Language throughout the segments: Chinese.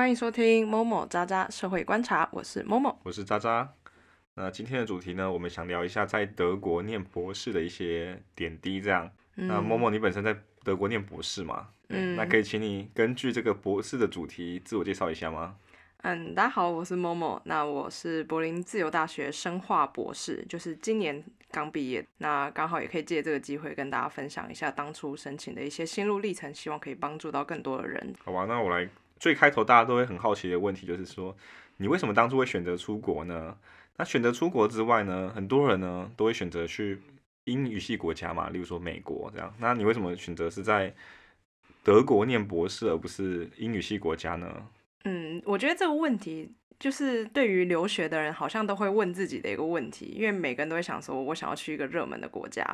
欢迎收听某某渣渣社会观察，我是某某。我是渣渣。那今天的主题呢，我们想聊一下在德国念博士的一些点滴。这样，那某某你本身在德国念博士嘛？嗯那可以请你根据这个博士的主题自我介绍一下吗？嗯，大家好，我是某某。那我是柏林自由大学生化博士，就是今年刚毕业。那刚好也可以借这个机会跟大家分享一下当初申请的一些心路历程，希望可以帮助到更多的人。好吧，那我来最开头大家都会很好奇的问题，就是说你为什么当初会选择出国呢？那选择出国之外呢，很多人呢都会选择去英语系国家嘛，例如说美国这样。那你为什么选择是在德国念博士，而不是英语系国家呢？嗯，我觉得这个问题就是对于留学的人，好像都会问自己的一个问题，因为每个人都会想说，我想要去一个热门的国家，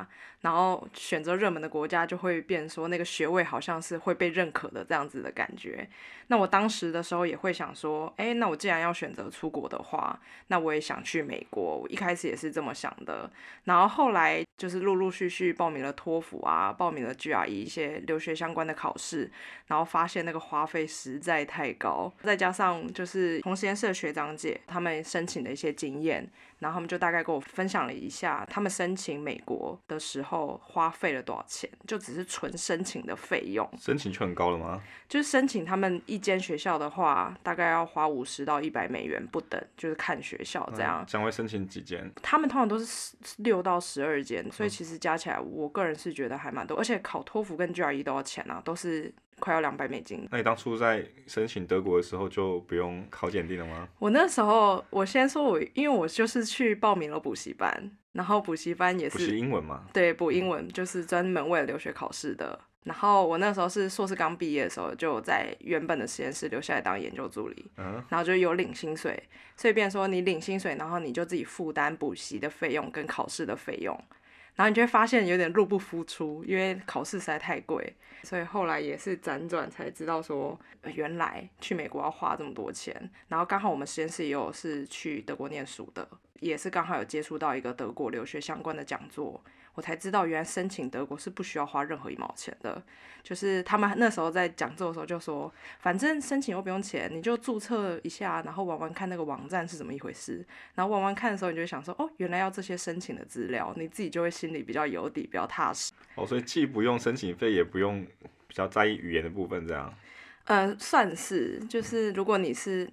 然后选择热门的国家就会变说那个学位好像是会被认可的这样子的感觉。那我当时的时候也会想说，哎，那我既然要选择出国的话，那我也想去美国。我一开始也是这么想的，然后后来就是陆陆续续报名了托福啊，报名了 GRE 一些留学相关的考试，然后发现那个花费实在太高，再加上就是同实验室学长姐他们申请的一些经验，然后他们就大概跟我分享了一下，他们申请美国的时候花费了多少钱，就只是纯申请的费用，申请就很高了吗？就是申请他们一间学校的话，大概要花五十到一百美元不等，就是看学校这样。将会申请几间？他们通常都是十六到十二间，所以其实加起来，我个人是觉得还蛮多，而且考托福跟 GRE 都要钱啊，都是快要两百美金。那你当初在申请德国的时候就不用考检定了吗？我那时候，我先说我，因为我就是去报名了补习班，然后补习班也是英文嘛？对补英文，就是专门为了留学考试的。然后我那时候是硕士刚毕业的时候，就在原本的实验室留下来当研究助理，嗯，然后就有领薪水，所以变说你领薪水，然后你就自己负担补习的费用跟考试的费用，然后你就会发现有点入不敷出，因为考试实在太贵，所以后来也是辗转才知道说，原来去美国要花这么多钱，然后刚好我们实验室也有是去德国念书的，也是刚好有接触到一个德国留学相关的讲座。我才知道，原来申请德国是不需要花任何一毛钱的。就是他们那时候在讲座的时候就说，反正申请又不用钱，你就注册一下，然后玩玩看那个网站是怎么一回事。然后玩玩看的时候，你就会想说，哦，原来要这些申请的资料，你自己就会心里比较有底，比较踏实。哦，所以既不用申请费，也不用比较在意语言的部分，这样。呃，算是，就是如果你是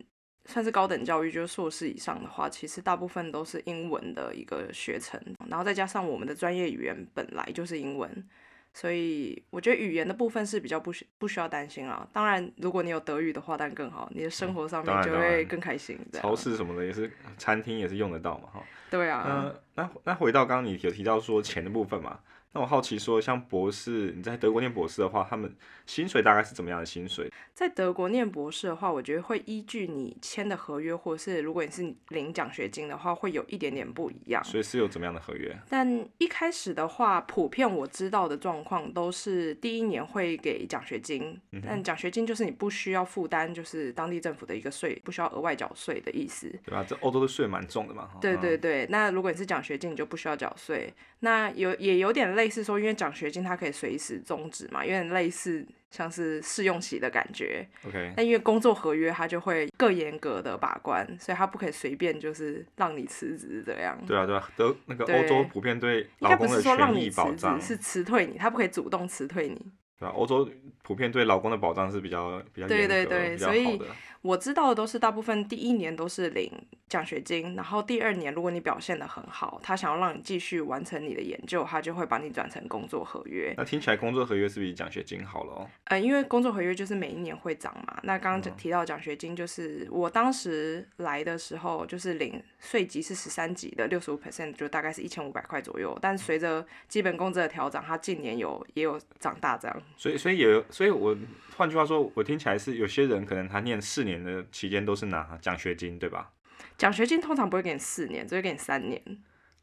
算是高等教育，就是硕士以上的话，其实大部分都是英文的一个学程，然后再加上我们的专业语言本来就是英文，所以我觉得语言的部分是比较不需不需要担心啦。当然，如果你有德语的话，当然更好，你的生活上面就会更开心。超市什么的也是，餐厅也是用得到嘛，哈。对啊，嗯，那那回到刚刚你有提到说钱的部分嘛，那我好奇说，像博士你在德国念博士的话，他们薪水大概是怎么样的薪水？在德国念博士的话，我觉得会依据你签的合约，或者是如果你是领奖学金的话，会有一点点不一样。所以是有怎么样的合约？但一开始的话，普遍我知道的状况都是第一年会给奖学金，但奖学金就是你不需要负担，就是当地政府的一个税，不需要额外缴税的意思。对吧？这欧洲的税蛮重的嘛。哈对对嗯对，那如果你是奖学金，你就不需要缴税。那有也有点类似说，因为奖学金它可以随时终止嘛，有点类似像是试用期的感觉。OK，但因为工作合约它就会更严格的把关，所以它不可以随便就是让你辞职这样。对啊对啊，都那个欧洲普遍对应该不劳工的是说让你权益保辞障职，，是辞退你，他不可以主动辞退你。对啊？欧洲普遍对劳工的保障是比较比较对严格、对对所以。我知道的都是大部分第一年都是领奖学金，然后第二年如果你表现的很好，他想要让你继续完成你的研究，他就会把你转成工作合约。那听起来工作合约是比奖学金好了哦。呃，因为工作合约就是每一年会涨嘛。那刚嗯刚提到奖学金，就是我当时来的时候，就是领税级是十三级的，六十五 percent 就大概是一千五百块左右。但随着基本工资的调整，它近年有也有长大这样。所以，所以也有，所以我换句话说，我听起来是有些人可能他念四年的期间都是拿奖学金，对吧？奖学金通常不会给你四年，只会给你三年。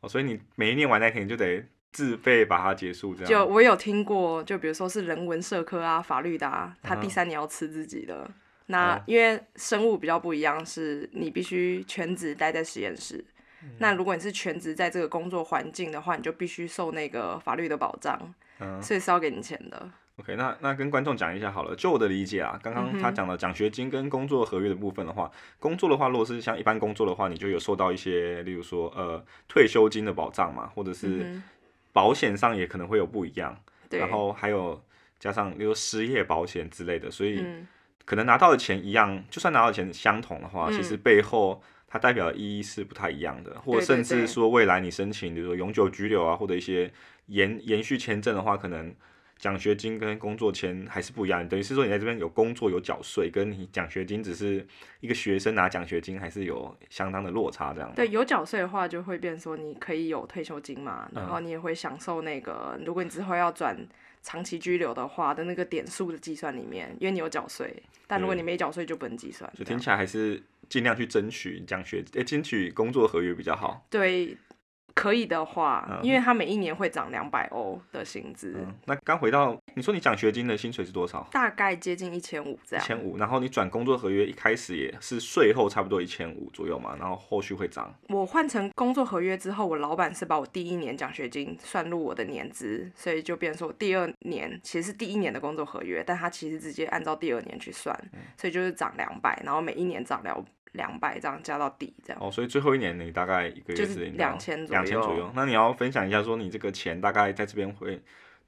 哦，所以你每一年完那天你就得自费把它结束，这样。就我有听过，就比如说是人文社科啊、法律的啊，他第三年要吃自己的。那哦因为生物比较不一样，是你必须全职待在实验室。嗯那如果你是全职在这个工作环境的话，你就必须受那个法律的保障，嗯所以是要给你钱的。OK，那那跟观众讲一下好了。就我的理解啊，刚刚他讲的奖学金跟工作合约的部分的话，工作的话，如果是像一般工作的话，你就有受到一些，例如说呃退休金的保障嘛，或者是保险上也可能会有不一样。然后还有加上例如失业保险之类的，所以可能拿到的钱一样，就算拿到的钱相同的话，其实背后它代表的意义是不太一样的，或甚至说未来你申请，比如说永久居留啊，或者一些延延续签证的话，可能。奖学金跟工作签还是不一样，等于是说你在这边有工作有缴税，跟你奖学金只是一个学生拿奖学金还是有相当的落差这样。对，有缴税的话就会变说你可以有退休金嘛，然后你也会享受那个，如果你之后要转长期居留的话的那个点数的计算里面，因为你有缴税，但如果你没缴税就不能计算。就听起来还是尽量去争取奖学，诶，争取工作合约比较好。对。可以的话，因为他每一年会涨两百欧的薪资。那刚回到你说你奖学金的薪水是多少？大概接近一千五这样。一千五，然后你转工作合约一开始也是税后差不多一千五左右嘛，然后后续会涨。我换成工作合约之后，我老板是把我第一年奖学金算入我的年资，所以就变说第二年其实是第一年的工作合约，但他其实直接按照第二年去算，所以就是涨两百，然后每一年涨两。两百这样加到底这样哦，所以最后一年你大概一个月是两千两千左右。那你要分享一下，说你这个钱大概在这边会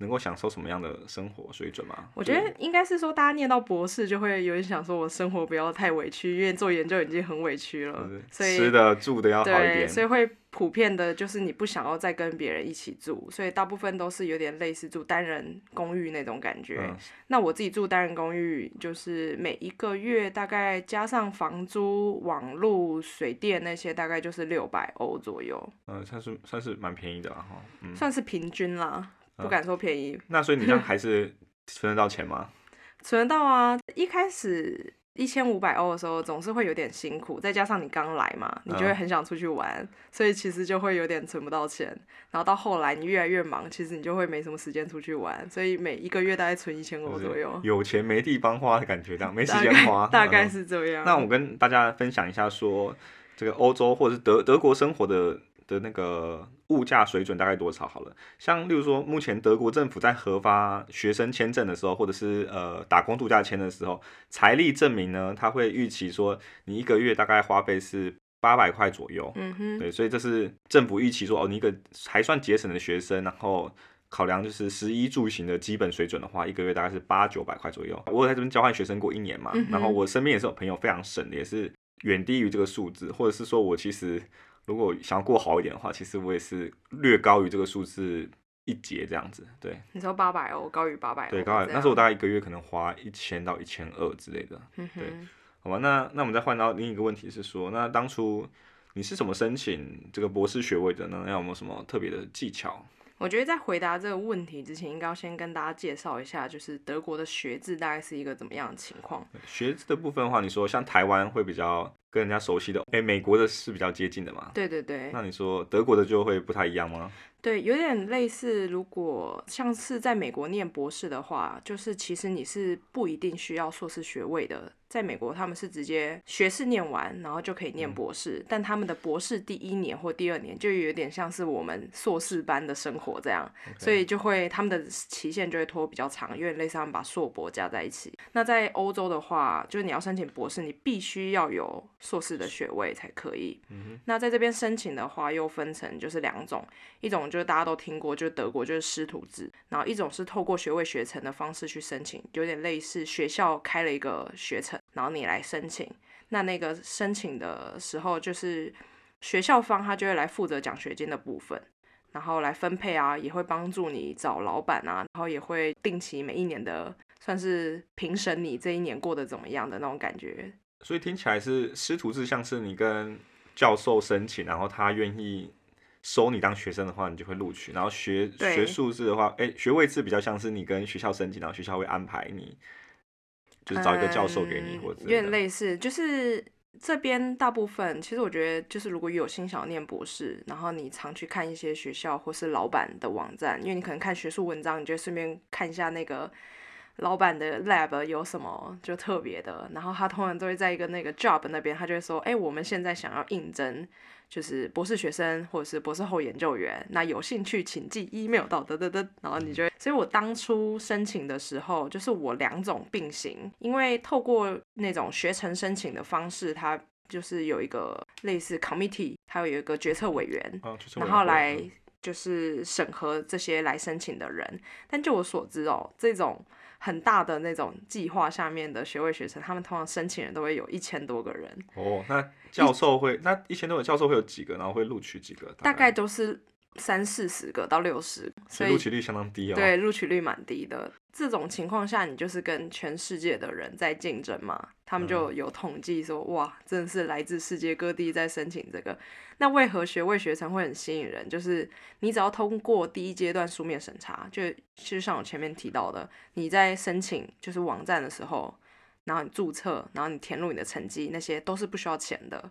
能够享受什么样的生活水准吗？我觉得应该是说，大家念到博士就会有点想说，我生活不要太委屈，因为做研究已经很委屈了，所以吃的住的要好一点，所以会。普遍的就是你不想要再跟别人一起住，所以大部分都是有点类似住单人公寓那种感觉。那我自己住单人公寓，就是每一个月大概加上房租、网路、水电那些，大概就是六百欧左右。嗯，算是算是蛮便宜的哈。嗯，算是平均啦，不敢说便宜。那所以你这样还是存得到钱吗？存得到啊，一开始。一千五百欧的时候，总是会有点辛苦，再加上你刚来嘛，你就会很想出去玩，所以其实就会有点存不到钱。然后到后来你越来越忙，其实你就会没什么时间出去玩，所以每一个月大概存一千欧左右。有钱没地方花的感觉，这样没时间花，大概是这样。那我跟大家分享一下，说这个欧洲或者是德德国生活的。的那个物价水准大概多少？好了，像例如说，目前德国政府在核发学生签证的时候，或者是呃打工度假签的时候，财力证明呢，他会预期说你一个月大概花费是八百块左右。嗯哼，对，所以这是政府预期说，哦，你一个还算节省的学生，然后考量就是食衣住行的基本水准的话，一个月大概是八九百块左右。我在这边交换学生过一年嘛，然后我身边也是有朋友非常省，也是远低于这个数字，或者是说我其实。如果想要过好一点的话，其实我也是略高于这个数字一节这样子。对，你说八百哦，高于八百。对，高于那时候我大概一个月可能花一千到一千二之类的。对，好吧，那那我们再换到另一个问题是说，那当初你是怎么申请这个博士学位的呢？有没有什么特别的技巧？我觉得在回答这个问题之前，应该要先跟大家介绍一下，就是德国的学制大概是一个怎么样的情况。学制的部分的话，你说像台湾会比较。跟人家熟悉的，哎，美国的是比较接近的嘛？对对对。那你说德国的就会不太一样吗？对，有点类似。如果像是在美国念博士的话，就是其实你是不一定需要硕士学位的。在美国，他们是直接学士念完，然后就可以念博士。但他们的博士第一年或第二年就有点像是我们硕士班的生活这样，所以就会他们的期限就会拖比较长，有点类似他们把硕博加在一起。那在欧洲的话，就是你要申请博士，你必须要有硕士的学位才可以。那在这边申请的话，又分成就是两种，一种就是大家都听过，就是德国就是师徒制，然后一种是透过学位学程的方式去申请，有点类似学校开了一个学程。然后你来申请，那那个申请的时候，就是学校方他就会来负责奖学金的部分，然后来分配啊，也会帮助你找老板啊，然后也会定期每一年的算是评审你这一年过得怎么样的那种感觉。所以听起来是师徒制，像是你跟教授申请，然后他愿意收你当学生的话，你就会录取。然后学学术制的话，哎，学位制比较像是你跟学校申请，然后学校会安排你。就是找一个教授给你，或者有点类似。就是这边大部分，其实我觉得，就是如果有心想念博士，然后你常去看一些学校或是老板的网站，因为你可能看学术文章，你就顺便看一下那个老板的 lab 有什么就特别的，然后他通常都会在一个那个 job 那边，他就会说，哎，我们现在想要应征，就是博士学生或者是博士后研究员，那有兴趣请寄 email 到得得得，然后你就会，所以我当初申请的时候，就是我两种并行，因为透过那种学程申请的方式，它就是有一个类似 committee，还有一个决策委员，然后来就是审核这些来申请的人，但就我所知哦，这种。很大的那种计划下面的学位学生，他们通常申请人都会有一千多个人。哦，那教授会那一千多个教授会有几个，然后会录取几个？大概都是。三四十个到六十，所以录取率相当低哦。对，录取率蛮低的。这种情况下，你就是跟全世界的人在竞争嘛。他们就有统计说，哇，真的是来自世界各地在申请这个。那为何学位学程会很吸引人？就是你只要通过第一阶段书面审查，就就像我前面提到的，你在申请就是网站的时候，然后你注册，然后你填入你的成绩，那些都是不需要钱的。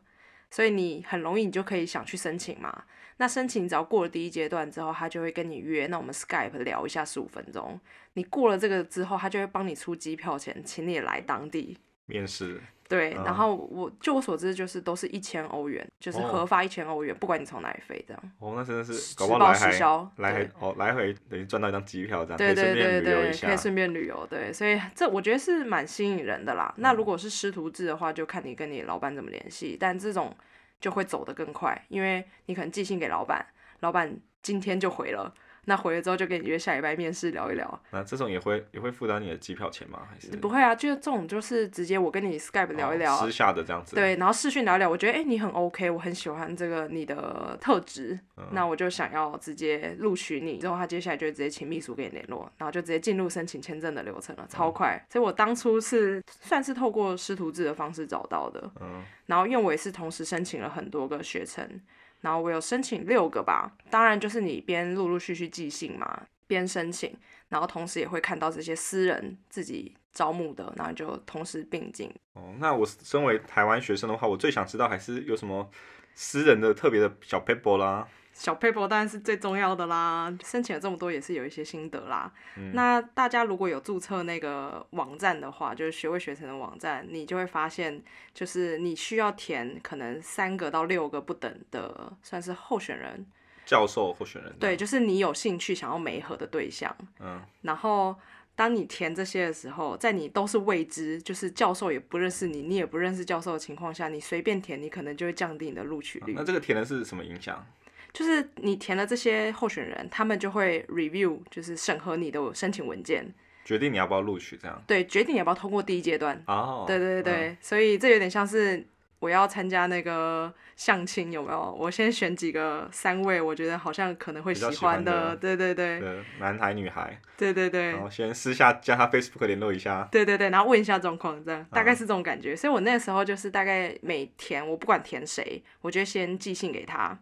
所以你很容易，你就可以想去申请嘛。那申请只要过了第一阶段之后，他就会跟你约，那我们 Skype 聊一下十五分钟。你过了这个之后，他就会帮你出机票钱，请你来当地面试。对，然后我就我所知，就是都是一千欧元，就是核发一千欧元，不管你从哪里飞这样。哦，那真的是搞不好来回来回哦，来回等于赚到一张机票这样，对对对对，可以顺便旅游。对，所以这我觉得是蛮吸引人的啦。那如果是师徒制的话，就看你跟你老板怎么联系。但这种就会走得更快，因为你可能寄信给老板，老板今天就回了。那回了之后就跟你约下礼拜面试聊一聊。那这种也会也会负担你的机票钱吗？还是不会啊？就是这种就是直接我跟你 Skype 聊一聊，私下的这样子。对，然后视讯聊一聊，我觉得哎你很 OK，我很喜欢这个你的特质，那我就想要直接录取你。之后他接下来就直接请秘书给你联络，然后就直接进入申请签证的流程了，超快。所以我当初是算是透过师徒制的方式找到的。嗯。然后因为我也是同时申请了很多个学程。然后我有申请六个吧，当然就是你边陆陆续续寄信嘛，边申请，然后同时也会看到这些私人自己招募的，然后就同时并进。哦，那我身为台湾学生的话，我最想知道还是有什么私人的特别的小 paper 啦。小 paper 当然是最重要的啦，申请了这么多也是有一些心得啦。那大家如果有注册那个网站的话，就是学位学程的网站，你就会发现，就是你需要填可能三个到六个不等的，算是候选人，教授候选人。对，就是你有兴趣想要媒合的对象。嗯。然后当你填这些的时候，在你都是未知，就是教授也不认识你，你也不认识教授的情况下，你随便填，你可能就会降低你的录取率。那这个填的是什么影响？就是你填了这些候选人，他们就会 review，就是审核你的申请文件，决定你要不要录取，这样。对，决定你要不要通过第一阶段。哦。对对对所以这有点像是我要参加那个相亲，有没有？我先选几个三位，我觉得好像可能会喜欢的。对对对。男孩女孩。对对对。然后先私下加他 Facebook 联络一下。对对对，然后问一下状况，这样大概是这种感觉。所以我那时候就是大概每填，我不管填谁，我就先寄信给他。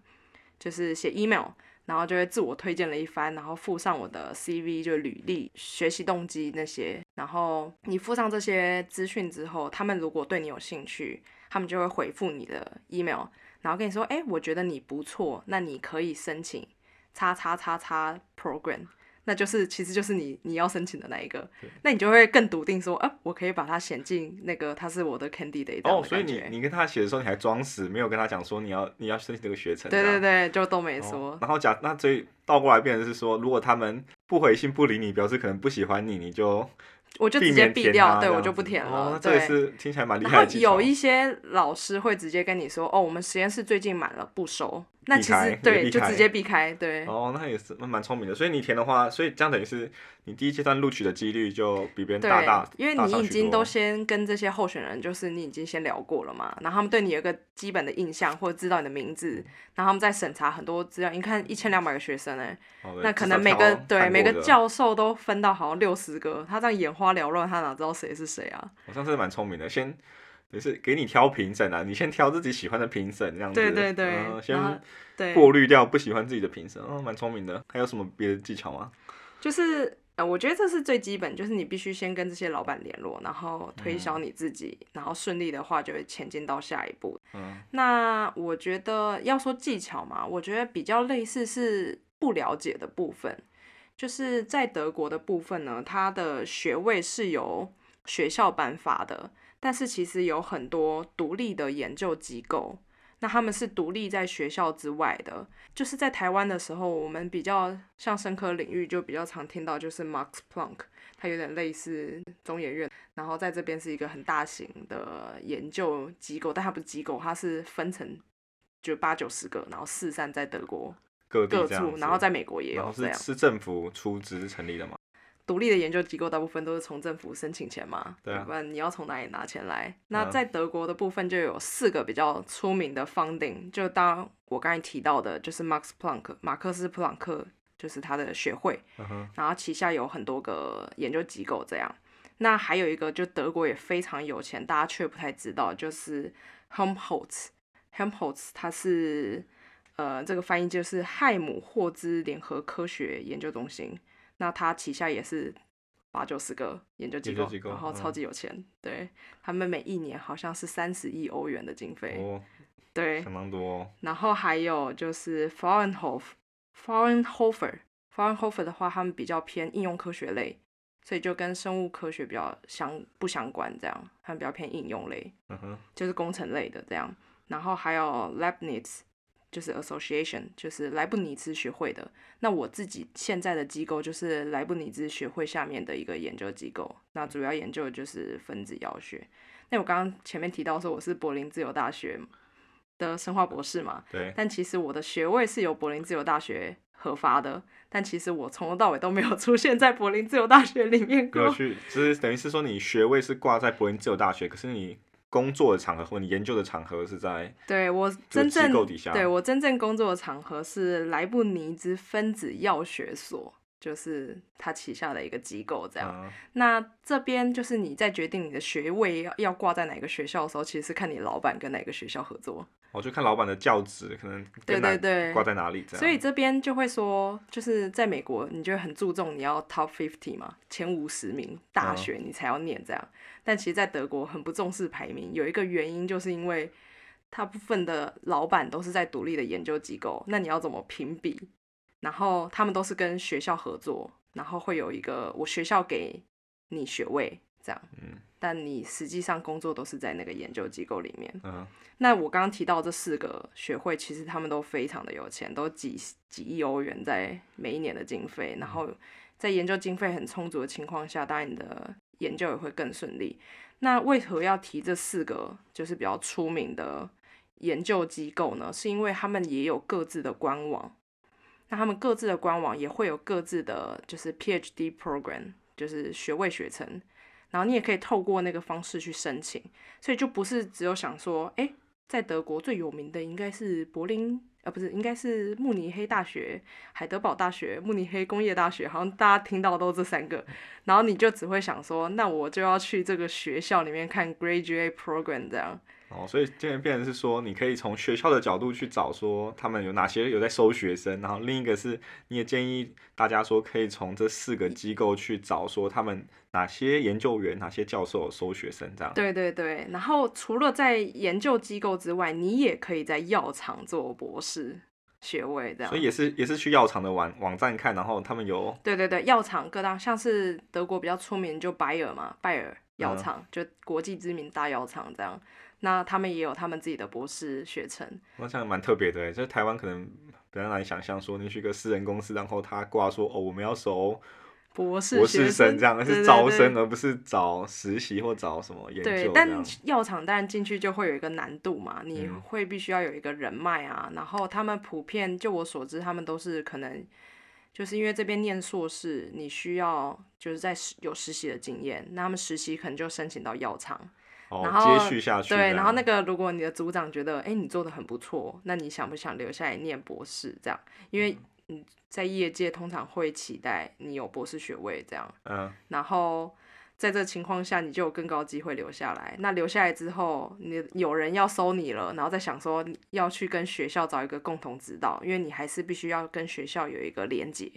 就是写 email，然后就会自我推荐了一番，然后附上我的 CV，就履历、学习动机那些。然后你附上这些资讯之后，他们如果对你有兴趣，他们就会回复你的 email，然后跟你说：“哎，我觉得你不错，那你可以申请叉叉叉叉 program。”那就是，其实就是你你要申请的那一个，那你就会更笃定说，啊，我可以把它选进那个，他是我的 candidate 哦，所以你你跟他写的时候，你还装死，没有跟他讲说你要你要申请这个学程。对对对，就都没说。然后假那所以倒过来变成是说，如果他们不回信不理你，表示可能不喜欢你，你就。我就直接毙掉，对我就不填了。这也是听起来蛮厉害的。有一些老师会直接跟你说：“哦，我们实验室最近满了，不收。”那其实对，就直接避开。对。哦，那也是蛮聪明的。所以你填的话，所以这样等于是你第一阶段录取的几率就比别人大大。因为你已经都先跟这些候选人，就是你已经先聊过了嘛，然后他们对你有个基本的印象，或者知道你的名字，然后他们在审查很多资料。你看一千两百个学生哎，那可能每个对每个教授都分到好像六十个，他这样眼花缭乱，他哪知道谁是谁啊？我上次蛮聪明的，先。也是给你挑评审啊，你先挑自己喜欢的评审这样子，对对对，先过滤掉不喜欢自己的评审，哦，蛮聪明的。还有什么别的技巧吗？就是呃，我觉得这是最基本，就是你必须先跟这些老板联络，然后推销你自己，然后顺利的话就会前进到下一步。嗯，那我觉得要说技巧嘛，我觉得比较类似是不了解的部分。就是在德国的部分呢，它的学位是由学校颁发的，但是其实有很多独立的研究机构，那他们是独立在学校之外的。就是在台湾的时候，我们比较像生科领域，就比较常听到就是 Max Planck，它有点类似中研院，然后在这边是一个很大型的研究机构，但它不是机构，它是分成就八九十个，然后四散在德国各地各处，然后在美国也有这样。是政府出资成立的嘛？独立的研究机构大部分都是从政府申请钱嘛，对啊不然你要从哪里拿钱来？那嗯在德国的部分就有四个比较出名的 funding，就当我刚才提到的，就是 Max Planck 马克思普朗克，就是他的学会，然后旗下有很多个研究机构这样。那还有一个，就德国也非常有钱，大家却不太知道，就是 Helmholtz。Helmholtz 它是呃，这个翻译就是亥姆霍兹联合科学研究中心。那他旗下也是八九十个研究机构，机构然后超嗯级有钱。对他们每一年好像是三十亿欧元的经费。哦，对，相当多、哦。然后还有就是 Fraunhofer，Fraunhofer，Fraunhofer 的话，他们比较偏应用科学类，所以就跟生物科学比较相不相关，这样，他们比较偏应用类，嗯哼，就是工程类的这样。然后还有 Leibniz，就是 Association，就是莱布尼兹学会的。那我自己现在的机构就是莱布尼兹学会下面的一个研究机构，那主要研究的就是分子药学。那我刚刚前面提到说我是柏林自由大学的生化博士嘛，对，但其实我的学位是由柏林自由大学核发的，但其实我从头到尾都没有出现在柏林自由大学里面过。有去，就是等于是说你学位是挂在柏林自由大学，可是你工作的场合或你研究的场合是在对我真正机构底下。对我真正工作的场合是莱布尼兹分子药学所，就是他旗下的一个机构这样。嗯那这边就是你在决定你的学位要要挂在哪个学校的时候，其实是看你老板跟哪个学校合作。我就看老板的教职可能对对对，挂在哪里这样。所以这边就会说，就是在美国，你就很注重你要 top fifty 嘛，前五十名大学你才要念这样。但其实，在德国很不重视排名，有一个原因就是因为大部分的老板都是在独立的研究机构，那你要怎么评比？然后他们都是跟学校合作，然后会有一个我学校给你学位这样，嗯但你实际上工作都是在那个研究机构里面。嗯那我刚刚提到这四个学会，其实他们都非常的有钱，都几几亿欧元在每一年的经费，然后在研究经费很充足的情况下，当然你的研究也会更顺利。那为何要提这四个就是比较出名的研究机构呢？是因为他们也有各自的官网，那他们各自的官网也会有各自的就是 PhD program，就是学位学程，然后你也可以透过那个方式去申请。所以就不是只有想说，哎、在德国最有名的应该是柏林，呃，不是，应该是慕尼黑大学、海德堡大学、慕尼黑工业大学，好像大家听到都这三个，然后你就只会想说，那我就要去这个学校里面看 graduate program 这样。哦，所以这边变成是说，你可以从学校的角度去找说他们有哪些有在收学生，然后另一个是你也建议大家说可以从这四个机构去找说他们哪些研究员、哪些教授收学生这样。对对对，然后除了在研究机构之外，你也可以在药厂做博士学位这样所。以也是也是去药厂的网网站看，然后他们有对对对，药厂各大像是德国比较出名就拜耳嘛，拜耳药厂、就国际知名大药厂这样。那他们也有他们自己的博士学程，那这样蛮特别的欸，就是台湾可能比较难想象说你去一个私人公司，然后他挂说哦我们要收博士博士生这样，是招生而不是找实习或找什么研究对，但。药厂当然进去就会有一个难度嘛，你嗯会必须要有一个人脉啊。然后他们普遍，就我所知，他们都是可能就是因为这边念硕士，你需要就是在实有实习的经验，那他们实习可能就申请到药厂。哦然，后接续下去这对，然后那个如果你的组长觉得，哎，你做的很不错，那你想不想留下来念博士？这样，因为你在业界通常会期待你有博士学位这样。嗯，然后在这情况下，你就有更高机会留下来。那留下来之后，你有人要收你了，然后再想说要去跟学校找一个共同指导，因为你还是必须要跟学校有一个连结。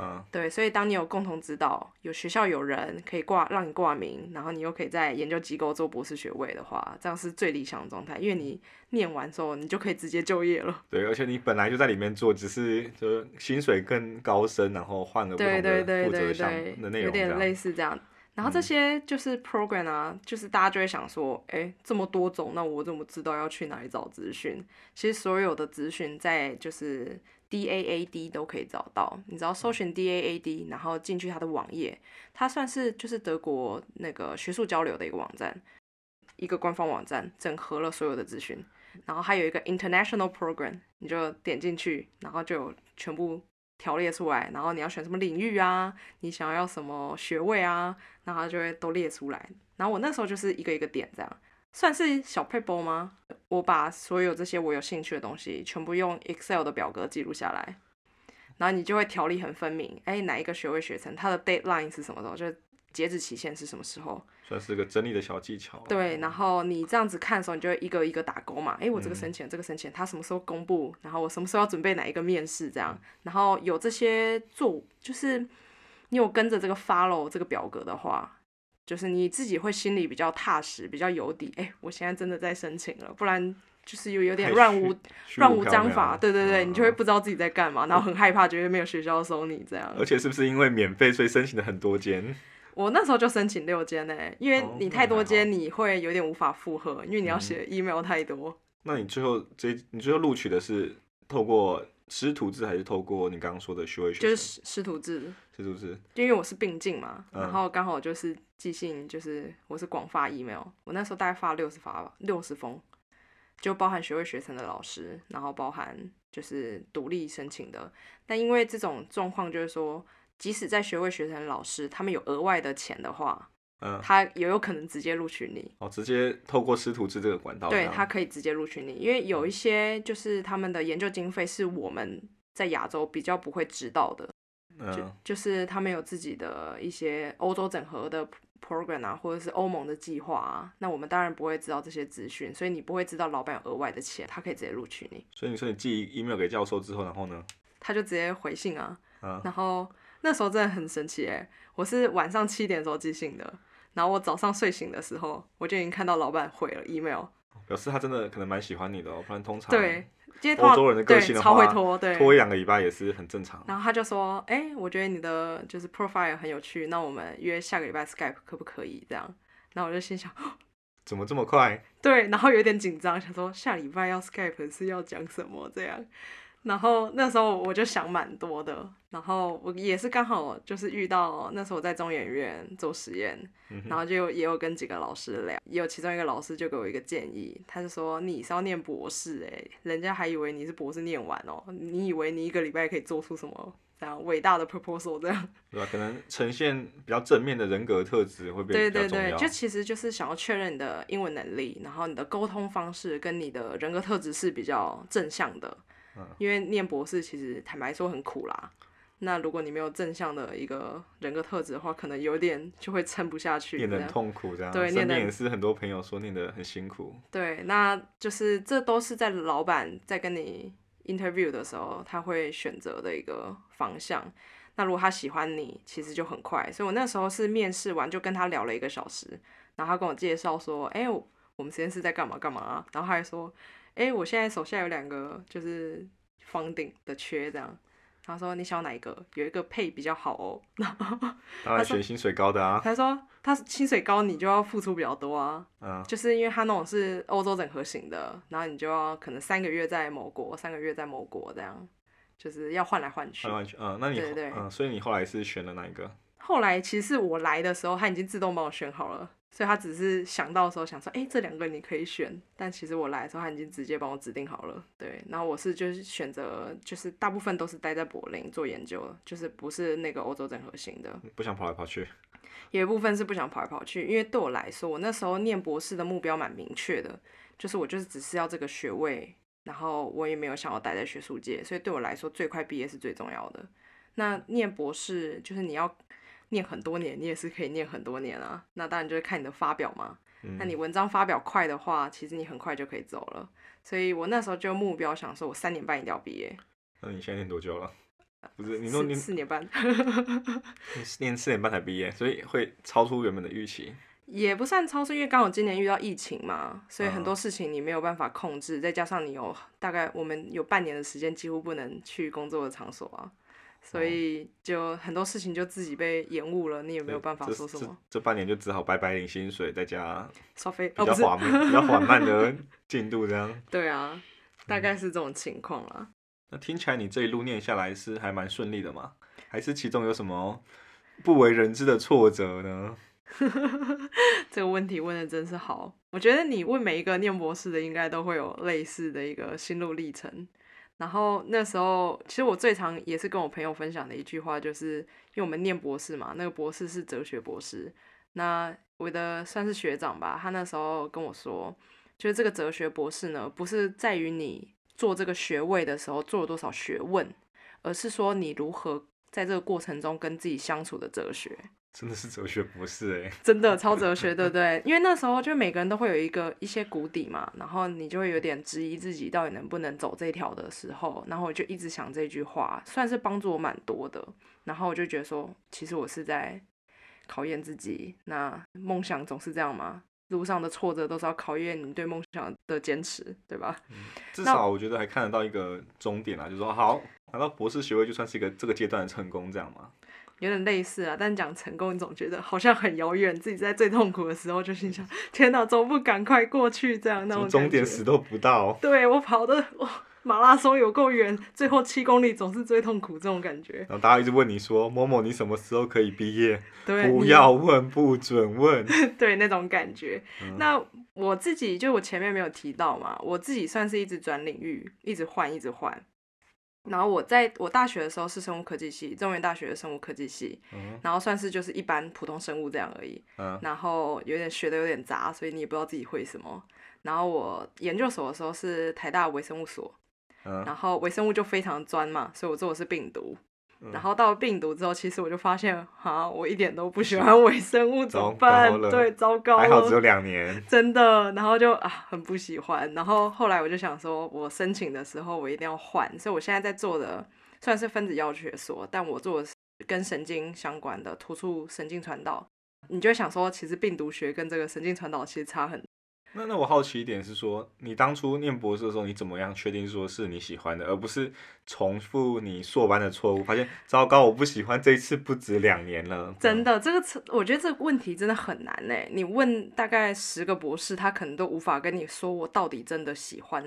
嗯，对，所以当你有共同指导，有学校有人可以挂让你挂名，然后你又可以在研究机构做博士学位的话，这样是最理想的状态，因为你念完之后，你就可以直接就业了。对，而且你本来就在里面做，只是就是薪水更高升，然后换了不对同的负责项的，内有点容这样。类似这样。然后这些就是 program 啊，就是大家就会想说，哎，这么多种，那我怎么知道要去哪里找资讯？其实所有的资讯在就是 DAAD 都可以找到，你只要搜寻 DAAD，然后进去它的网页，它算是就是德国那个学术交流的一个网站，一个官方网站，整合了所有的资讯。然后还有一个 international program，你就点进去，然后就有全部条列出来，然后你要选什么领域啊，你想要什么学位啊，然后它就会都列出来。然后我那时候就是一个一个点这样，算是小 paper 吗？我把所有这些我有兴趣的东西全部用 Excel 的表格记录下来，然后你就会条理很分明，哎，哪一个学位学成，它的 deadline 是什么时候，就截止期限是什么时候。算是个整理的小技巧。对，然后你这样子看的时候，你就会一个一个打勾嘛。哎，我这个嗯申请，这个申请，它什么时候公布？然后我什么时候要准备哪一个面试？这样，然后有这些做，就是你有跟着这个 follow 这个表格的话，就是你自己会心里比较踏实，比较有底。哎，我现在真的在申请了，不然就是有有点乱无乱无章法。对对对，嗯你就会不知道自己在干嘛，然后很害怕，觉得没有学校收你这样。而且是不是因为免费，所以申请了很多间？我那时候就申请六间呢，因为哦你太多间，你会有点无法负荷，因为你要嗯写 email 太多。那你最后这你最后录取的是透过师徒制，还是透过你刚刚说的学位学就是？师师徒制，师徒制。就因为我是并进嘛，嗯然后刚好就是寄信，就是我是广发 email，我那时候大概发六十发吧，六十封，就包含学位学生的老师，然后包含就是独立申请的。但因为这种状况，就是说，即使在学位学生的老师，他们有额外的钱的话，嗯，他也有可能直接录取你。哦，直接透过师徒制这个管道对。他可以直接录取你，因为有一些就是他们的研究经费是我们在亚洲比较不会知道的，就嗯，就是他们有自己的一些欧洲整合的 program 啊，或者是欧盟的计划啊，那我们当然不会知道这些资讯，所以你不会知道老板有额外的钱，他可以直接录取你，所以你说你寄 email 给教授之后，然后呢？他就直接回信啊，啊，然后那时候真的很神奇哎，我是晚上七点的时候寄信的，然后我早上睡醒的时候，我就已经看到老板回了 email，表示他真的可能蛮喜欢你的哦，不然通常对，因为欧洲人的个对性的超会拖，对，拖一两个礼拜也是很正常。然后他就说：“哎、我觉得你的就是 profile 很有趣，那我们约下个礼拜 Skype 可不可以？”这样，然后我就心想，怎么这么快？对，然后有点紧张，想说下礼拜要 Skype 是要讲什么这样。然后那时候我就想蛮多的，然后我也是刚好就是遇到那时候我在中研院做实验，然后就也有跟几个老师聊，也有其中一个老师就给我一个建议，他就说你是要念博士诶、人家还以为你是博士念完哦，你以为你一个礼拜可以做出什么这样伟大的 proposal 这样？对吧？可能呈现比较正面的人格特质会变对对对，得比较重要。就其实就是想要确认你的英文能力，然后你的沟通方式跟你的人格特质是比较正向的。嗯因为念博士其实坦白说很苦啦。那如果你没有正向的一个人格特质的话，可能有点就会撑不下去。念得很痛苦，这样。对念得身边也是很多朋友说念得很辛苦。对，那就是这都是在老板在跟你 interview 的时候，他会选择的一个方向。那如果他喜欢你，其实就很快。所以我那时候是面试完就跟他聊了一个小时，然后他跟我介绍说，哎、我我们实验室在干嘛干嘛啊、然后他还说，哎、我现在手下有两个就是房顶的缺这样。他说你想要哪一个？有一个配比较好哦。当然选薪水高的啊，他说他薪水高，你就要付出比较多啊。嗯，就是因为他那种是欧洲整合型的，然后你就要可能三个月在某国，三个月在某国这样，就是要换来换去换。来换去，嗯，那你对对嗯，所以你后来是选了哪一个？后来其实我来的时候，他已经自动帮我选好了，所以他只是想到的时候想说，哎、这两个你可以选。但其实我来的时候，他已经直接帮我指定好了。对，然后我是就是选择，就是大部分都是待在柏林做研究，就是不是那个欧洲整合型的。不想跑来跑去，有一部分是不想跑来跑去，因为对我来说，我那时候念博士的目标蛮明确的，就是我就是只是要这个学位，然后我也没有想要待在学术界，所以对我来说，最快毕业是最重要的。那念博士就是你要念很多年，你也是可以念很多年啊。那当然就是看你的发表嘛。嗯那你文章发表快的话，其实你很快就可以走了。所以我那时候就目标想说，我三年半一定要毕业。那你现在念多久了？不是你说你四四年半，你念四年半才毕业，所以会超出原本的预期。也不算超出，因为刚好今年遇到疫情嘛，所以很嗯多事情你没有办法控制，再加上你有大概我们有半年的时间几乎不能去工作的场所啊，所以就很多事情就自己被延误了，你也没有办法说什么。这半年就只好白白领薪水，再加消费哦，不是，比较缓慢、比较缓慢的 进度，这样。对啊，大嗯概是这种情况啦。那听起来你这一路念下来是还蛮顺利的嘛？还是其中有什么不为人知的挫折呢？这个问题问的真是好，我觉得你问每一个念博士的，应该都会有类似的一个心路历程。然后那时候，其实我最常也是跟我朋友分享的一句话，就是因为我们念博士嘛，那个博士是哲学博士，那我的算是学长吧，他那时候跟我说，就是这个哲学博士呢，不是在于你做这个学位的时候做了多少学问，而是说你如何在这个过程中跟自己相处的哲学。真的是哲学博士哎、真的超哲学，对不对？因为那时候就每个人都会有一个一些谷底嘛，然后你就会有点质疑自己到底能不能走这条的时候，然后我就一直想这句话，算是帮助我蛮多的。然后我就觉得说，其实我是在考验自己。那梦想总是这样嘛，路上的挫折都是要考验你对梦想的坚持，对吧？至少我觉得还看得到一个终点啊，就是说好拿到博士学位就算是一个这个阶段的成功，这样嘛。有点类似啊，但讲成功，你总觉得好像很遥远，自己在最痛苦的时候就心想：天哪，怎么不赶快过去？这样那种从终点感觉死都不到，对我跑的哇，马拉松有够远，最后七公里总是最痛苦，这种感觉。然后大家一直问你说某某你什么时候可以毕业？对，不要问，不准问。对那种感觉。嗯那我自己就我前面没有提到嘛，我自己算是一直转领域，一直换，一直换。然后我在我大学的时候是生物科技系，中原大学的生物科技系，嗯然后算是就是一般普通生物这样而已。嗯然后有点学的有点杂，所以你也不知道自己会什么。然后我研究所的时候是台大微生物所，嗯然后微生物就非常专嘛，所以我做的是病毒。嗯然后到了病毒之后，其实我就发现，啊，我一点都不喜欢微生物，怎么办糟糕？了对，糟糕还好只有，两年。真的。然后就啊，很不喜欢。然后后来我就想说，我申请的时候我一定要换，所以我现在在做的虽然是分子药学所，但我做的是跟神经相关的突触神经传导。你就会想说，其实病毒学跟这个神经传导其实差很那那我好奇一点是说，你当初念博士的时候，你怎么样确定说是你喜欢的，而不是重复你硕班的错误？发现糟糕，我不喜欢，这一次不止两年了。真的，这个词我觉得这个问题真的很难呢。你问大概十个博士，他可能都无法跟你说我到底真的喜欢。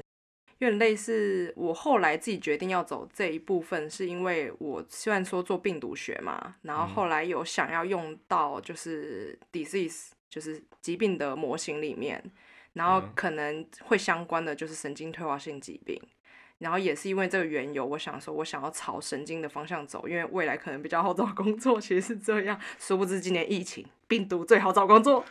有点类似，我后来自己决定要走这一部分，是因为我虽然说做病毒学嘛，然后后来有想要用到就是 disease，就是疾病的模型里面，然后嗯可能会相关的就是神经退化性疾病。然后也是因为这个缘由，我想说，我想要朝神经的方向走，因为未来可能比较好找工作，其实是这样。殊不知今年疫情，病毒最好找工作，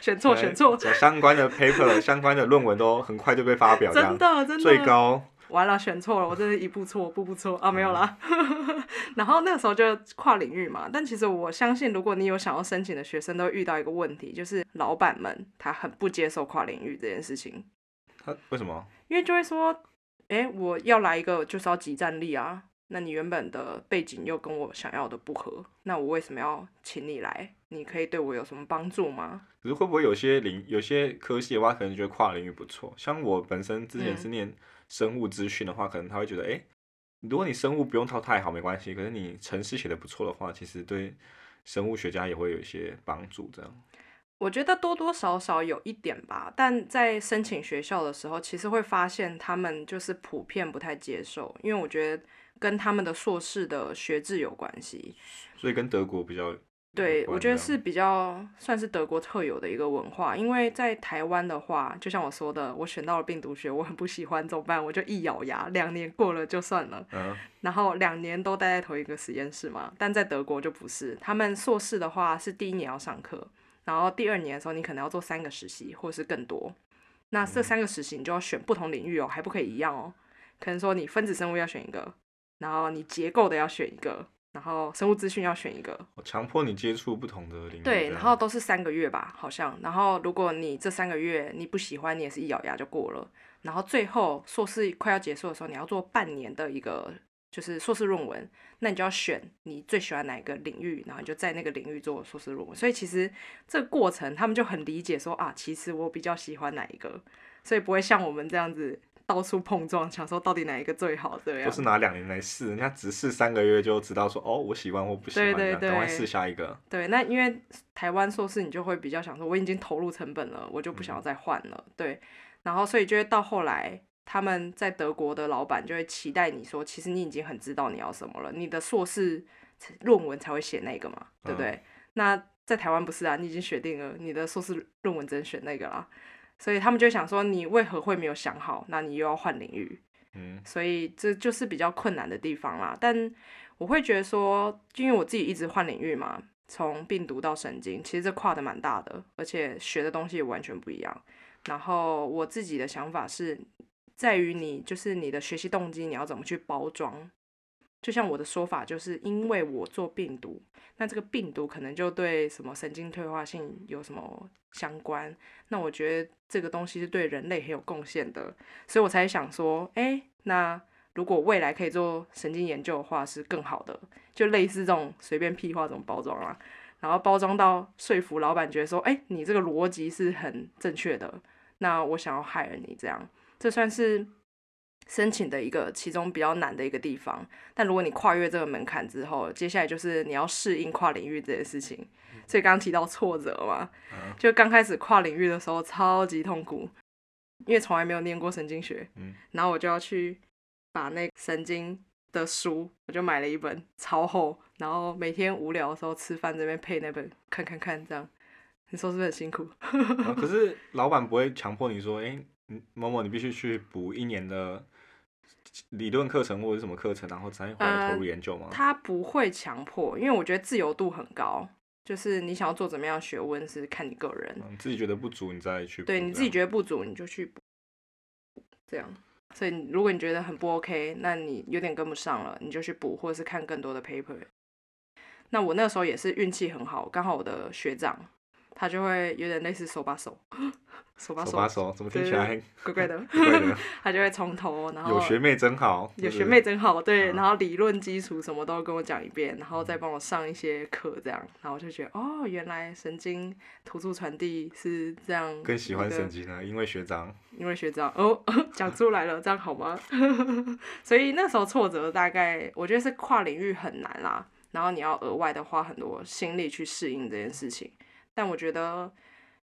选 错选错，对相关的 paper、相关的论文都很快就被发表，真的真的最高。完了，选错了，我真是一步错，步步错啊，没有啦。然后那个时候就跨领域嘛，但其实我相信，如果你有想要申请的学生，都会遇到一个问题，就是老板们他很不接受跨领域这件事情，他为什么？因为就会说，哎，我要来一个就是要集战力啊，那你原本的背景又跟我想要的不合，那我为什么要请你来？你可以对我有什么帮助吗？可是会不会有些领有些科系的话，可能觉得跨领域不错？像我本身之前是念生物资讯的话，可能他会觉得，哎、如果你生物不用套太好没关系，可是你程式写的不错的话，其实对生物学家也会有一些帮助。这样，我觉得多多少少有一点吧，但在申请学校的时候，其实会发现他们就是普遍不太接受，因为我觉得跟他们的硕士的学制有关系。所以跟德国比较对，我觉得是比较算是德国特有的一个文化，因为在台湾的话，就像我说的，我选到了病毒学，我很不喜欢，怎么办？我就一咬牙，两年过了就算了，嗯然后两年都待在同一个实验室嘛。但在德国就不是，他们硕士的话是第一年要上课，然后第二年的时候你可能要做三个实习或者是更多。那这三个实习你就要选不同领域哦，还不可以一样哦。可能说你分子生物要选一个，然后你结构的要选一个，然后生物资讯要选一个。我强迫你接触不同的领域。对，然后都是三个月吧，好像。然后如果你这三个月你不喜欢，你也是一咬牙就过了。然后最后硕士快要结束的时候，你要做半年的一个就是硕士论文，那你就要选你最喜欢哪一个领域，然后你就在那个领域做硕士论文。所以其实这个过程他们就很理解说啊，其实我比较喜欢哪一个，所以不会像我们这样子到处碰撞，想说到底哪一个最好这样。不是拿两年来试，人家只试三个月就知道说哦，我喜欢或不喜欢，对对这样赶快试下一个。对，那因为台湾硕士，你就会比较想说，我已经投入成本了，我就不想要再换了。对，然后所以就会到后来，他们在德国的老板就会期待你说，其实你已经很知道你要什么了，你的硕士论文才会写那个嘛，对不对？那在台湾不是啊，你已经选定了，你的硕士论文只能选那个啦。所以他们就想说，你为何会没有想好？那你又要换领域，嗯所以这就是比较困难的地方啦。但我会觉得说，因为我自己一直换领域嘛，从病毒到神经，其实这跨的蛮大的，而且学的东西也完全不一样。然后我自己的想法是，在于你就是你的学习动机，你要怎么去包装。就像我的说法，就是因为我做病毒，那这个病毒可能就对什么神经退化性有什么相关，那我觉得这个东西是对人类很有贡献的，所以我才想说，哎，那如果未来可以做神经研究的话，是更好的，就类似这种随便屁话这种包装啊，然后包装到说服老板觉得说，哎，你这个逻辑是很正确的，那我想要害了你这样，这算是申请的一个其中比较难的一个地方。但如果你跨越这个门槛之后，接下来就是你要适应跨领域这件事情。所以刚刚提到挫折嘛，嗯就刚开始跨领域的时候超级痛苦，因为从来没有念过神经学，嗯然后我就要去把那神经的书，我就买了一本超厚，然后每天无聊的时候吃饭这边配那本看看看这样。你说是不是很辛苦？啊可是老板不会强迫你说，哎、嗯某某你必须去补一年的理论课程或者是什么课程，然后才回来投入研究吗？他不会强迫，因为我觉得自由度很高，就是你想要做怎么样学问是看你个人。嗯，自己觉得不足，你再去。对，你自己觉得不足，你就去补，这样。所以如果你觉得很不 OK，那你有点跟不上了，你就去补，或者是看更多的 paper。那我那时候也是运气很好，刚好我的学长他就会有点类似手把手，手把手把手，怎么听起来怪怪的，怪怪的？他就会从头，然后有学妹真好，有学妹真好，对，嗯然后理论基础什么都跟我讲一遍，然后再帮我上一些课，这样，然后我就觉得哦，原来神经突触传递是这样，更喜欢神经呢，因为学长。因为学长哦讲出来了，这样好吗？所以那时候挫折大概我觉得是跨领域很难啦，然后你要额外的花很多心力去适应这件事情。但我觉得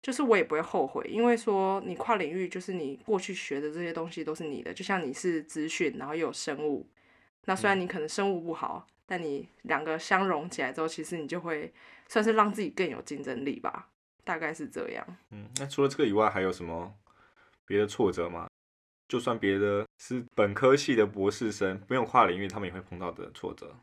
就是我也不会后悔，因为说你跨领域就是你过去学的这些东西都是你的，就像你是资讯，然后又有生物，那虽然你可能生物不好，但你两个相融起来之后，其实你就会算是让自己更有竞争力吧，大概是这样。嗯，那除了这个以外，还有什么别的挫折吗？就算别的是本科系的博士生，没有跨领域，他们也会碰到的挫折。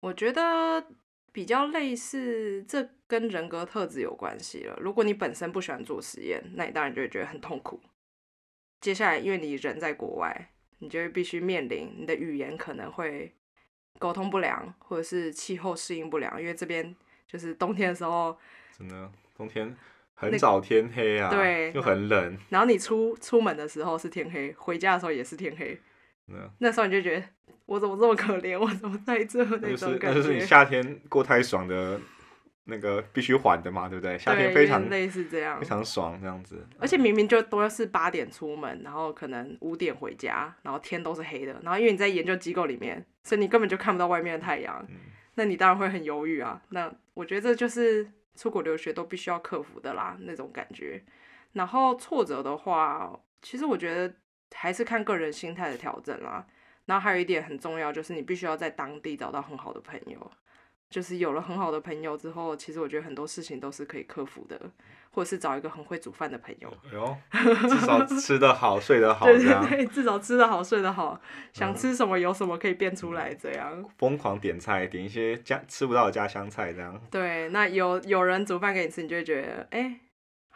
我觉得比较类似，这跟人格特质有关系了。如果你本身不喜欢做实验，那你当然就会觉得很痛苦。接下来，因为你人在国外，你就会必须面临你的语言可能会沟通不良，或者是气候适应不良，因为这边就是冬天的时候，真的，冬天很早天黑啊，对又很冷，然后你出出门的时候是天黑，回家的时候也是天黑，那那时候你就觉得我怎么这么可怜，我怎么在这那种感觉。就是你夏天过太爽的那个必须缓的嘛，对不对？夏天，非常类似这样非。常爽这样子，而且明明就都是八点出门，然后可能五点回家，然后天都是黑的，然后因为你在研究机构里面，所以你根本就看不到外面的太阳，嗯那你当然会很犹豫啊。那我觉得这就是出国留学都必须要克服的啦，那种感觉。然后挫折的话，其实我觉得还是看个人心态的调整啦。然后还有一点很重要，就是你必须要在当地找到很好的朋友。就是有了很好的朋友之后，其实我觉得很多事情都是可以克服的，或者是找一个很会煮饭的朋友。哎呦，至少吃得好，睡得好，对对对，至少吃得好，睡得好，想嗯吃什么有什么可以变出来，这样。疯狂点菜，点一些家吃不到的家乡菜，这样对，那有有人煮饭给你吃，你就会觉得，哎、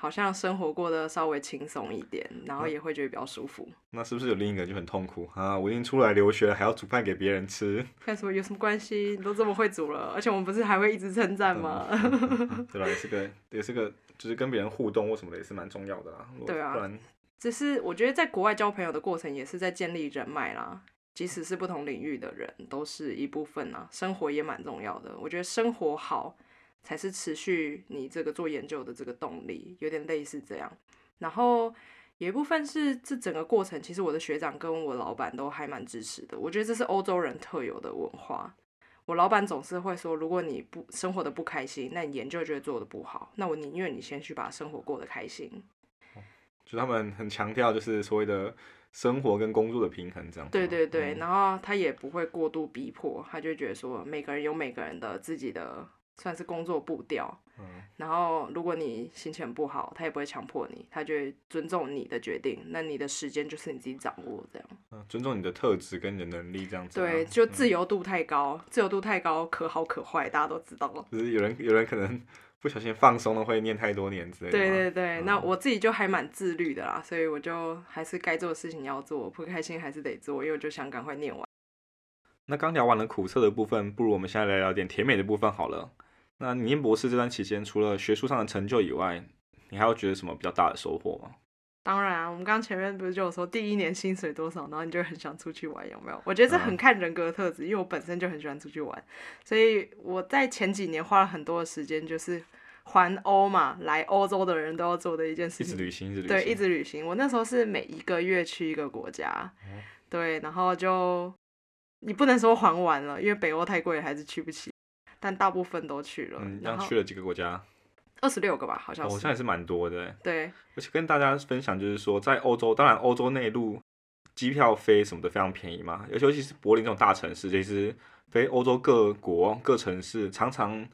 好像生活过得稍微轻松一点，然后也会觉得比较舒服。那是不是有另一个就很痛苦啊？我已经出来留学了，还要煮饭给别人吃，干什么有什么关系？你都这么会煮了，而且我们不是还会一直称赞吗？对吧？也是个也是个，就是跟别人互动或什么的也是蛮重要的啦。对啊不然只是我觉得在国外交朋友的过程也是在建立人脉啦。即使是不同领域的人，都是一部分啊。生活也蛮重要的，我觉得生活好才是持续你这个做研究的这个动力，有点类似这样。然后有一部分是这整个过程，其实我的学长跟我老板都还蛮支持的。我觉得这是欧洲人特有的文化。我老板总是会说，如果你不生活的不开心，那你研究就会做的不好。那我宁愿你先去把生活过得开心。就他们很强调，就是所谓的生活跟工作的平衡这样。对对对，然后他也不会过度逼迫，他就觉得说每个人有每个人的自己的算是工作步调。嗯。然后如果你心情不好，他也不会强迫你，他就会尊重你的决定。那你的时间就是你自己掌握这样。嗯，尊重你的特质跟你的能力这样子。对，就自由度太高，自由度太高，可好可坏，大家都知道了。就是有人有人可能。不小心放松了会念太多年之类的。对对对，那我自己就还蛮自律的啦，所以我就还是该做的事情要做，不开心还是得做，因为我就想赶快念完。那刚聊完了苦涩的部分，不如我们现在来聊点甜美的部分好了。那你念博士这段期间，除了学术上的成就以外，你还有觉得什么比较大的收获吗？当然啊，我们刚前面不是就有说第一年薪水多少，然后你就很想出去玩，有没有？我觉得这很看人格特质，因为我本身就很喜欢出去玩，所以我在前几年花了很多的时间，就是环欧嘛，来欧洲的人都要做的一件事情，一直旅行，一直旅行，对，一直旅行。我那时候是每一个月去一个国家，对，然后就你不能说还完了，因为北欧太贵，还是去不起，但大部分都去了。嗯，然后去了几个国家。二十六个吧，好像。好像也是蛮多的。对。而且跟大家分享，就是说，在欧洲，当然欧洲内陆机票飞什么的非常便宜嘛，尤其是柏林这种大城市，其实飞欧洲各国各城市，常常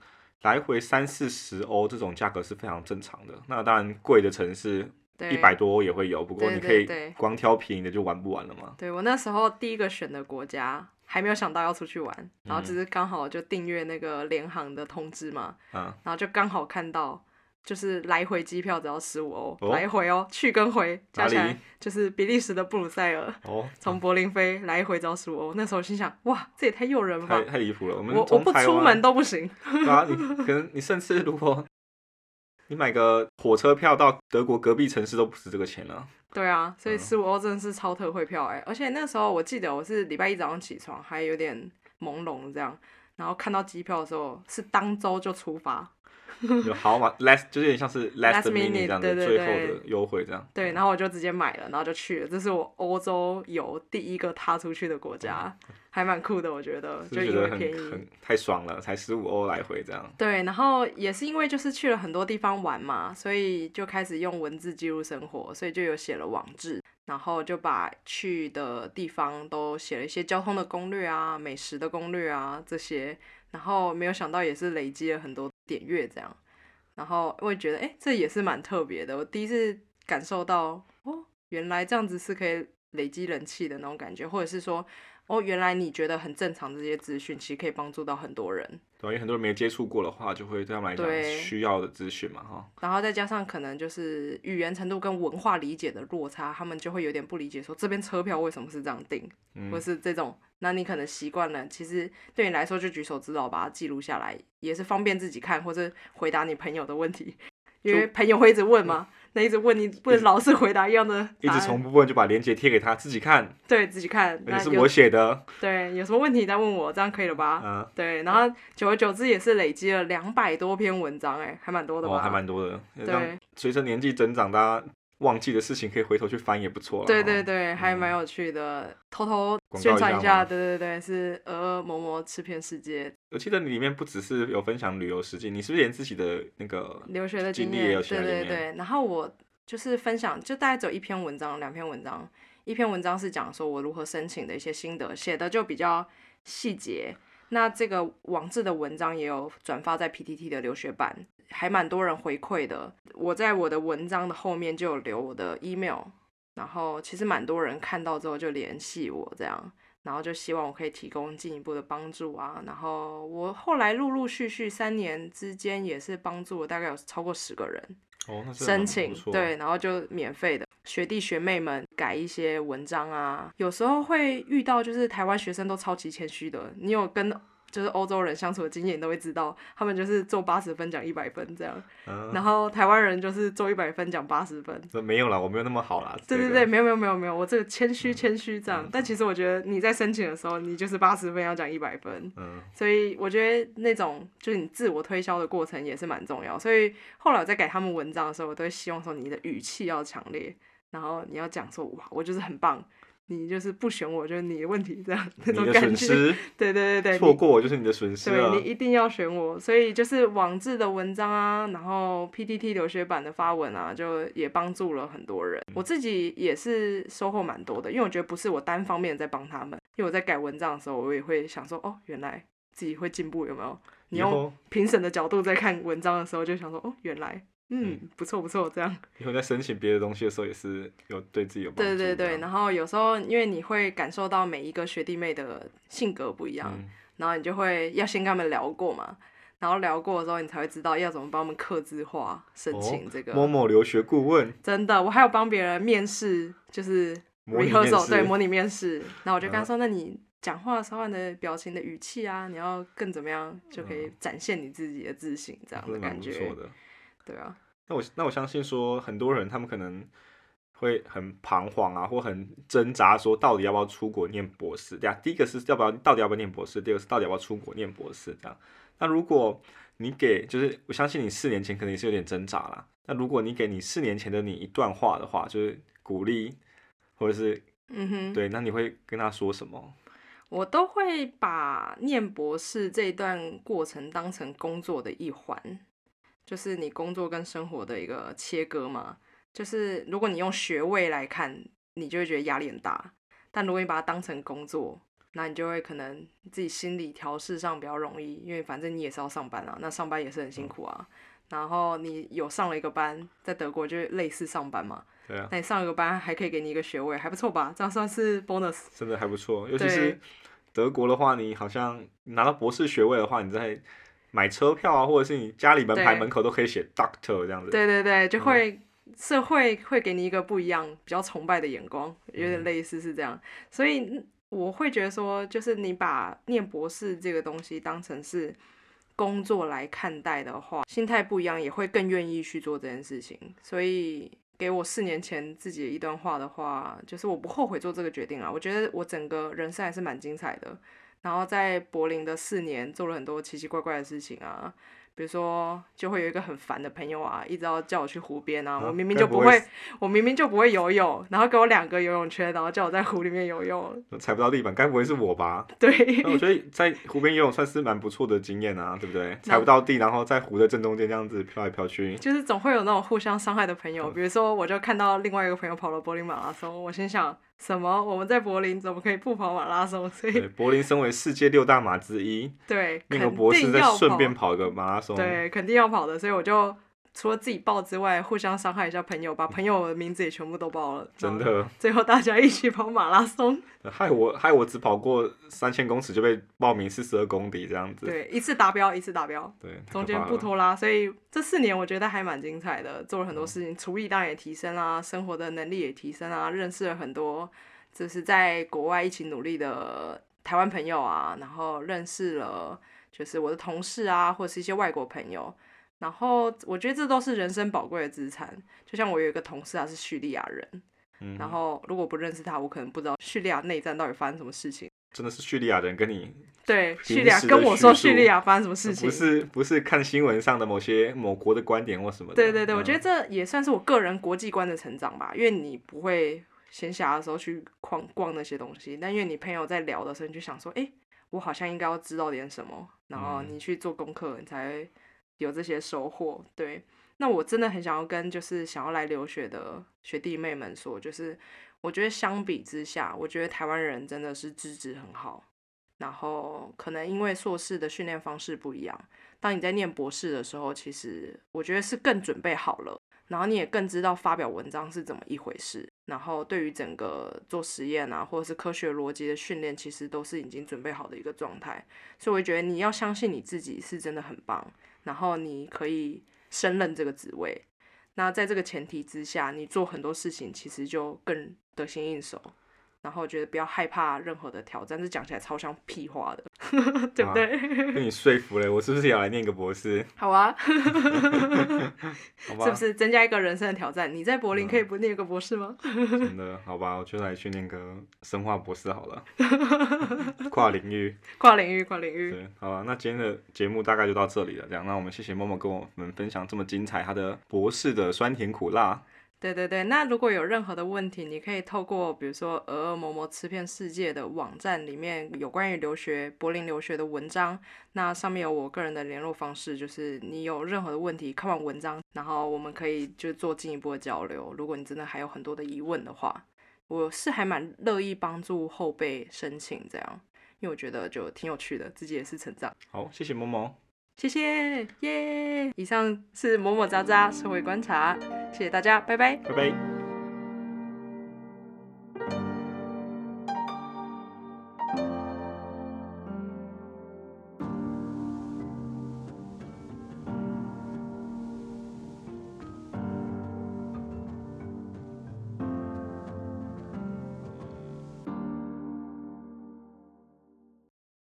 来回三四十欧这种价格是非常正常的。那当然贵的城市一百多欧也会有，不过你可以光挑便宜的就玩不完了嘛。对我那时候第一个选的国家。还没有想到要出去玩，然后只是刚好就订阅那个联航的通知嘛，然后就刚好看到，就是来回机票只要十五欧，来回哦，去跟回加起来就是比利时的布鲁塞尔，从柏林飞来回只要十五欧。那时候心想，哇，这也太诱人了吧，太离谱了。我我我不出门都不行。啊，你可能你甚至如果你买个火车票到德国隔壁城市都不止这个钱了。对啊，所以十五欧真的是超特惠票哎！而且那时候我记得我是礼拜一早上起床还有点朦胧这样，然后看到机票的时候是当周就出发。有好嘛，last 就是有点像是 last minute 这样的最后的优惠这样。对，然后我就直接买了，然后就去了。这是我欧洲游第一个踏出去的国家，还蛮酷的，我觉得。就因为便宜，太爽了，才十五欧来回这样。对，然后也是因为就是去了很多地方玩嘛，所以就开始用文字记录生活，所以就有写了网志，然后就把去的地方都写了一些交通的攻略啊、美食的攻略啊这些。然后没有想到也是累积了很多点阅这样，然后我也觉得哎，这也是蛮特别的。我第一次感受到哦，原来这样子是可以累积人气的那种感觉，或者是说。哦，原来你觉得很正常，这些资讯其实可以帮助到很多人。对，因为很多人没接触过的话，就会对他们来讲需要的资讯嘛，哈。然后再加上可能就是语言程度跟文化理解的落差，他们就会有点不理解，说这边车票为什么是这样订，或是这种。那你可能习惯了，其实对你来说就举手之劳，把它记录下来，也是方便自己看，或者回答你朋友的问题，因为朋友会一直问嘛。那一直问你，不能老是回答一样的。一直重复问，就把链接贴给他自己看。对自己看，那是我写的。对，有什么问题再问我，这样可以了吧？嗯。对，然后久而久之也是累积了两百多篇文章，哎，还蛮多的吧？哦，还蛮多的。对，随着年纪增长，大家。忘记的事情可以回头去翻也不错对对对，还蛮有趣的。偷偷宣传一下，对对对，是呃某某吃遍世界。我记得你里面不只是有分享旅游实际，你是不是连自己的那个留学的经历也有写对对对，然后我就是分享，就大概只有一篇文章，两篇文章。一篇文章是讲说我如何申请的一些心得，写的就比较细节。那这个网志的文章也有转发在 PTT 的留学版。还蛮多人回馈的，我在我的文章的后面就有留我的 email，然后其实蛮多人看到之后就联系我这样，然后就希望我可以提供进一步的帮助啊，然后我后来陆陆续续三年之间也是帮助了大概有超过十个人哦，申请对，然后就免费的学弟学妹们改一些文章啊，有时候会遇到就是台湾学生都超级谦虚的，你有跟。就是欧洲人相处的经验，你都会知道，他们就是做八十分讲一百分这样，嗯，然后台湾人就是做一百分讲八十分。这没有啦，我没有那么好啦。这个对对对，，没有没有没有没有，我这个谦虚谦虚这样嗯，但其实我觉得你在申请的时候，你就是八十分要讲一百分，嗯所以我觉得那种就是你自我推销的过程也是蛮重要。所以后来我在改他们文章的时候，我都会希望说你的语气要强烈，然后你要讲说哇，我就是很棒，你就是不选我就是你的问题这样那种感觉。对对对对，错过我就是你的损失了对你。一定要选我，所以就是网志的文章啊，然后 PTT 留学版的发文啊，就也帮助了很多人。我自己也是收获蛮多的，因为我觉得不是我单方面在帮他们，因为我在改文章的时候，我也会想说，哦，原来自己会进步，有没有？你用评审的角度在看文章的时候，就想说，哦，原来，嗯，不错不错，这样。以后在申请别的东西的时候，也是有对自己有帮助。对对对，然后有时候因为你会感受到每一个学弟妹的性格不一样，嗯然后你就会要先跟他们聊过嘛，然后聊过的时候，你才会知道要怎么帮他们克制化申请这个。某某留学顾问真的，我还有帮别人面试，就是模拟面 rehearsal 试对模拟面试，然后我就跟他嗯说，那你讲话的时候你的表情的语气啊，你要更怎么样，就可以展现你自己的自信，这样的感觉。不错的。对啊，那我那我相信说，很多人他们可能会很彷徨啊，或很挣扎，说到底要不要出国念博士？对啊，第一个是要不要到底要不要念博士，第二个是到底要不要出国念博士？这样，那如果你给，就是我相信你四年前可能也是有点挣扎啦。那如果你给你四年前的你一段话的话，就是鼓励，或者是嗯哼，对，那你会跟他说什么？我都会把念博士这一段过程当成工作的一环，就是你工作跟生活的一个切割嘛。就是如果你用学位来看，你就会觉得压力很大；但如果你把它当成工作，那你就会可能自己心理调试上比较容易，因为反正你也是要上班啊，那上班也是很辛苦啊。然后你有上了一个班，在德国就类似上班嘛，对啊，那你上一个班还可以给你一个学位，还不错吧？这样算是 bonus。真的还不错，尤其是德国的话，你好像拿到博士学位的话，你在买车票啊，或者是你家里门牌对门口都可以写 doctor 这样子。对对对，就嗯会、社会会给你一个不一样、比较崇拜的眼光，有点嗯类似是这样。所以嗯我会觉得说，就是你把念博士这个东西当成是工作来看待的话，心态不一样，也会更愿意去做这件事情。所以给我四年前自己的一段话的话，就是我不后悔做这个决定啊。我觉得我整个人生还是蛮精彩的。然后在柏林的四年，做了很多奇奇怪怪的事情啊，比如说就会有一个很烦的朋友啊，一直要叫我去湖边啊，啊我明明就不会，我明明就不会游泳，然后给我两个游泳圈，然后叫我在湖里面游泳，踩不到地板，该不会是我吧？对，我觉得在湖边游泳算是蛮不错的经验啊，对不对？踩不到地，然后在湖的正中间这样子飘来飘去。就是总会有那种互相伤害的朋嗯友，比如说我就看到另外一个朋友跑了柏林马拉松，我心想什么？我们在柏林怎么可以不跑马拉松？所以，柏林身为世界六大马之一，对，那个肯博士再定要跑顺便跑一个马拉松。对，肯定要跑的，所以我就除了自己报之外，互相伤害一下朋友，把朋友的名字也全部都报了，真的最后大家一起跑马拉松，害我害我只跑过三千公尺就被报名四十二公里这样子。对，一次达标，一次达标。对，中间不拖拉，所以这四年我觉得还蛮精彩的，做了很多事情，厨艺当然也提升啦，生活的能力也提升啊，认识了很多就是在国外一起努力的台湾朋友啊，然后认识了就是我的同事啊，或者是一些外国朋友，然后我觉得这都是人生宝贵的资产。就像我有一个同事他是叙利亚人，嗯，然后如果不认识他，我可能不知道叙利亚内战到底发生什么事情。真的是叙利亚人跟你对，平叙利亚跟我说叙利亚发生什么事情，不是不是看新闻上的某些某国的观点或什么的。对对对，我觉得嗯这也算是我个人国际观的成长吧，因为你不会闲暇的时候去逛逛那些东西，但因为你朋友在聊的时候，你就想说，哎，我好像应该要知道点什么，然后嗯你去做功课，你才会有这些收获。对，那我真的很想要跟就是想要来留学的学弟妹们说，就是我觉得相比之下，我觉得台湾人真的是资质很好。然后可能因为硕士的训练方式不一样，当你在念博士的时候，其实我觉得是更准备好了，然后你也更知道发表文章是怎么一回事，然后对于整个做实验啊，或者是科学逻辑的训练，其实都是已经准备好的一个状态。所以我觉得你要相信你自己是真的很棒，然后你可以升任这个职位。那在这个前提之下，你做很多事情其实就更得心应手。然后觉得不要害怕任何的挑战，这讲起来超像屁话的。对不对？被你说服了，我是不是也要来念个博士？好啊，好吧，是不是增加一个人生的挑战？你在柏林可以不念个博士吗？真的，好吧，我就来去念个生化博士好了，跨领域。跨领域，跨领域。对，好了，那今天的节目大概就到这里了。这样，那我们谢谢默默跟我们分享这么精彩他的博士的酸甜苦辣。对对对，那如果有任何的问题，你可以透过比如说“鹅鹅嬷嬷吃遍世界”的网站里面有关于留学柏林留学的文章，那上面有我个人的联络方式，就是你有任何的问题，看完文章，然后我们可以就做进一步的交流。如果你真的还有很多的疑问的话，我是还蛮乐意帮助后辈申请这样，因为我觉得就挺有趣的，自己也是成长。好，谢谢萌萌。谢谢，耶！以上是某某渣渣社会观察，谢谢大家，拜拜，拜拜。